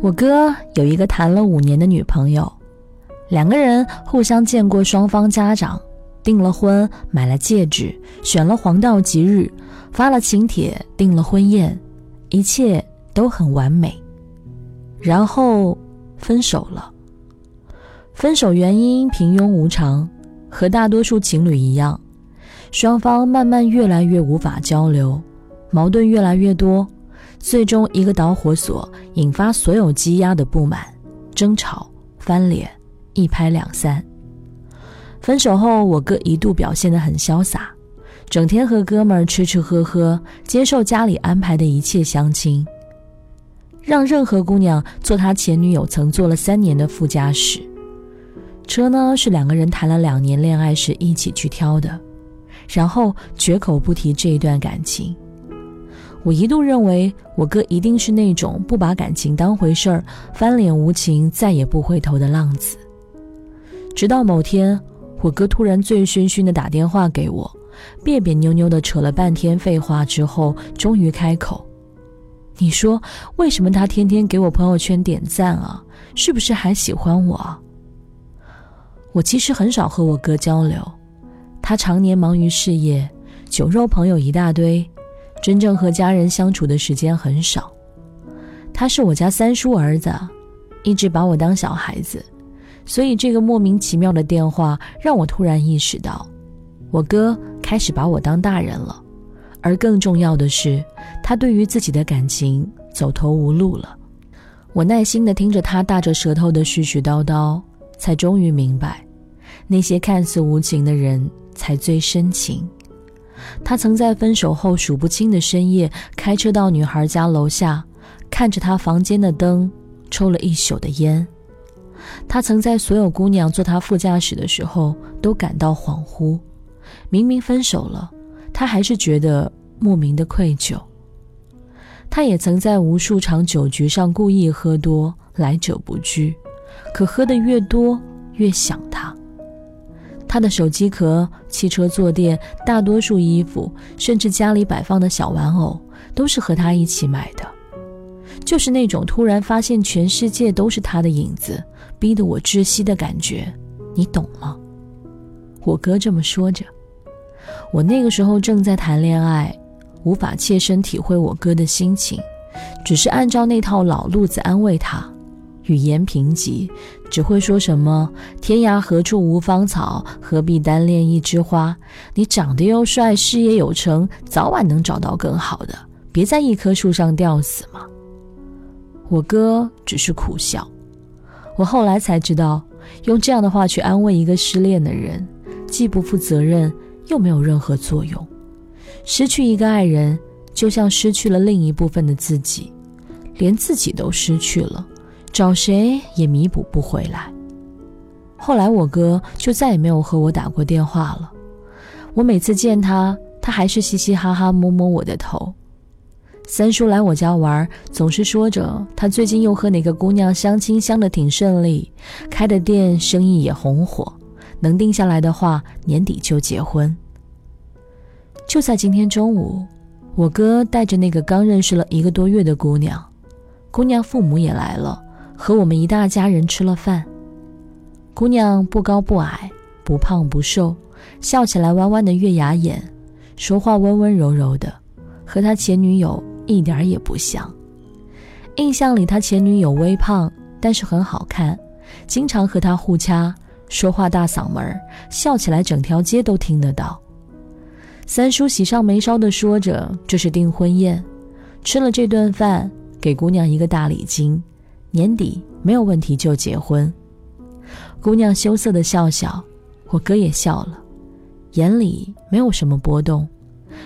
我哥有一个谈了五年的女朋友，两个人互相见过双方家长，订了婚，买了戒指，选了黄道吉日，发了请帖，订了婚宴，一切都很完美。然后分手了。分手原因平庸无常，和大多数情侣一样，双方慢慢越来越无法交流，矛盾越来越多。最终，一个导火索引发所有积压的不满、争吵、翻脸，一拍两散。分手后，我哥一度表现得很潇洒，整天和哥们儿吃吃喝喝，接受家里安排的一切相亲，让任何姑娘坐他前女友曾坐了三年的副驾驶。车呢，是两个人谈了两年恋爱时一起去挑的，然后绝口不提这一段感情。我一度认为我哥一定是那种不把感情当回事儿、翻脸无情、再也不回头的浪子。直到某天，我哥突然醉醺醺的打电话给我，别别扭扭的扯了半天废话之后，终于开口：“你说为什么他天天给我朋友圈点赞啊？是不是还喜欢我？”我其实很少和我哥交流，他常年忙于事业，酒肉朋友一大堆。真正和家人相处的时间很少，他是我家三叔儿子，一直把我当小孩子，所以这个莫名其妙的电话让我突然意识到，我哥开始把我当大人了，而更重要的是，他对于自己的感情走投无路了。我耐心地听着他大着舌头的絮絮叨叨，才终于明白，那些看似无情的人才最深情。他曾在分手后数不清的深夜开车到女孩家楼下，看着她房间的灯，抽了一宿的烟。他曾在所有姑娘坐他副驾驶的时候都感到恍惚，明明分手了，他还是觉得莫名的愧疚。他也曾在无数场酒局上故意喝多，来者不拒，可喝得越多越想他。他的手机壳、汽车坐垫、大多数衣服，甚至家里摆放的小玩偶，都是和他一起买的。就是那种突然发现全世界都是他的影子，逼得我窒息的感觉，你懂吗？我哥这么说着。我那个时候正在谈恋爱，无法切身体会我哥的心情，只是按照那套老路子安慰他。语言贫瘠，只会说什么“天涯何处无芳草，何必单恋一枝花”。你长得又帅，事业有成，早晚能找到更好的，别在一棵树上吊死嘛。我哥只是苦笑。我后来才知道，用这样的话去安慰一个失恋的人，既不负责任，又没有任何作用。失去一个爱人，就像失去了另一部分的自己，连自己都失去了。找谁也弥补不回来。后来我哥就再也没有和我打过电话了。我每次见他，他还是嘻嘻哈哈摸摸我的头。三叔来我家玩，总是说着他最近又和哪个姑娘相亲相的挺顺利，开的店生意也红火，能定下来的话年底就结婚。就在今天中午，我哥带着那个刚认识了一个多月的姑娘，姑娘父母也来了。和我们一大家人吃了饭，姑娘不高不矮，不胖不瘦，笑起来弯弯的月牙眼，说话温温柔柔的，和他前女友一点也不像。印象里他前女友微胖，但是很好看，经常和他互掐，说话大嗓门，笑起来整条街都听得到。三叔喜上眉梢的说着：“这是订婚宴，吃了这顿饭，给姑娘一个大礼金，年底没有问题就结婚。”姑娘羞涩的笑笑，我哥也笑了，眼里没有什么波动，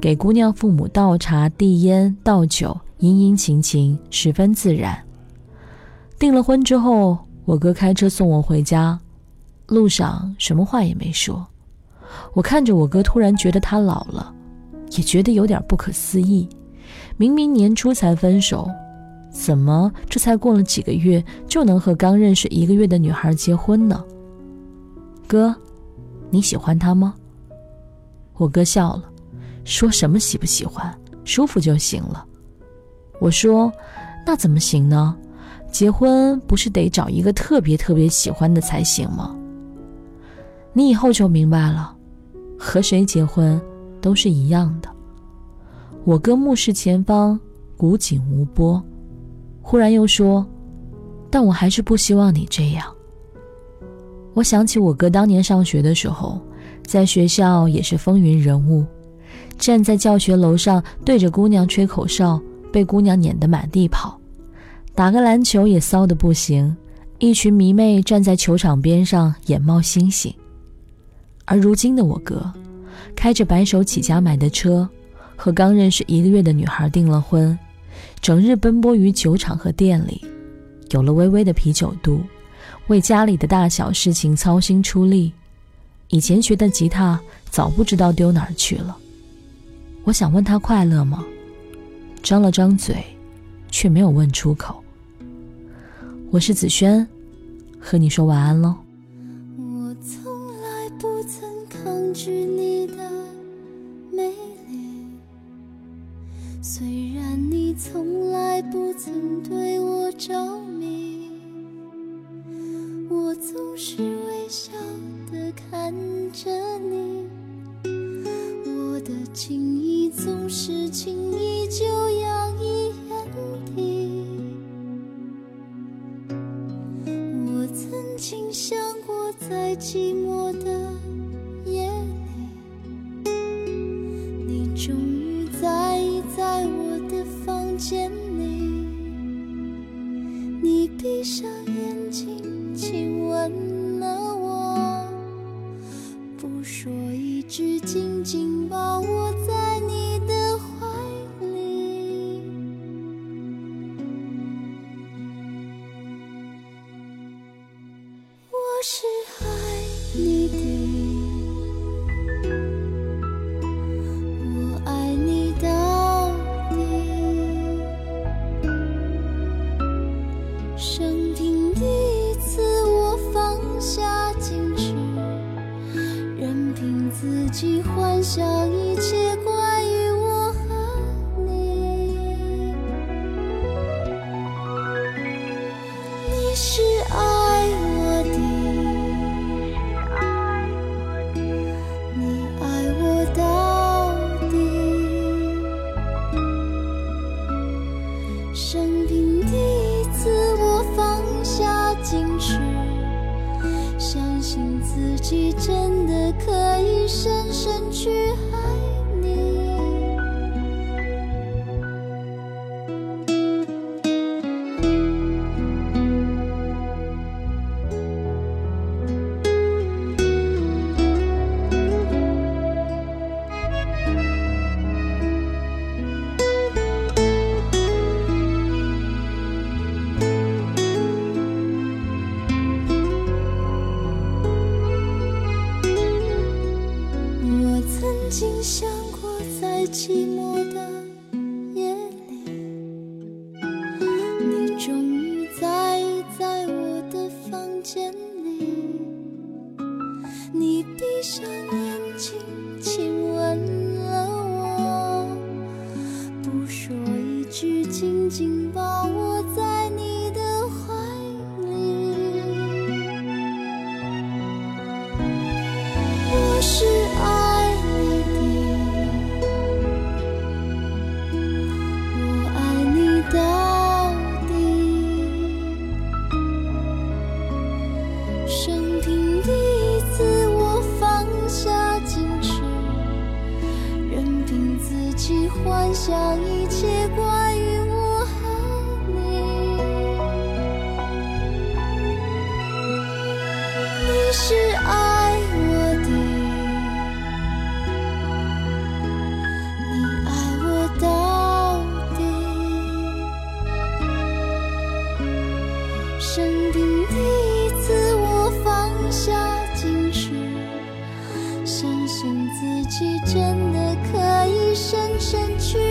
给姑娘父母倒茶、递烟、倒酒，殷殷勤勤，十分自然。订了婚之后，我哥开车送我回家，路上什么话也没说。我看着我哥，突然觉得他老了，也觉得有点不可思议。明明年初才分手。怎么这才过了几个月就能和刚认识一个月的女孩结婚呢？哥，你喜欢她吗？我哥笑了，说什么喜不喜欢，舒服就行了。我说，那怎么行呢？结婚不是得找一个特别特别喜欢的才行吗？你以后就明白了，和谁结婚都是一样的。我哥目视前方，古井无波。忽然又说：“但我还是不希望你这样。”我想起我哥当年上学的时候，在学校也是风云人物，站在教学楼上对着姑娘吹口哨，被姑娘撵得满地跑；打个篮球也骚得不行，一群迷妹站在球场边上眼冒星星。而如今的我哥，开着白手起家买的车，和刚认识一个月的女孩订了婚。整日奔波于酒厂和店里，有了微微的啤酒肚，为家里的大小事情操心出力。以前学的吉他早不知道丢哪儿去了。我想问他快乐吗？张了张嘴，却没有问出口。我是子轩，和你说晚安喽。我从来不曾抗拒你的美丽，虽然从来不曾对我着迷，我总是微笑的看着你，我的情意总是轻易就洋溢眼底。我曾经想过，在寂寞的我一直，紧紧抱我在你的怀里。我是爱你的，我爱你到底经想过，在寂寞的夜里，你终于在在我的房间里，你闭上眼睛亲吻了我，不说一句，紧紧抱我。身躯。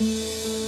深深去爱你。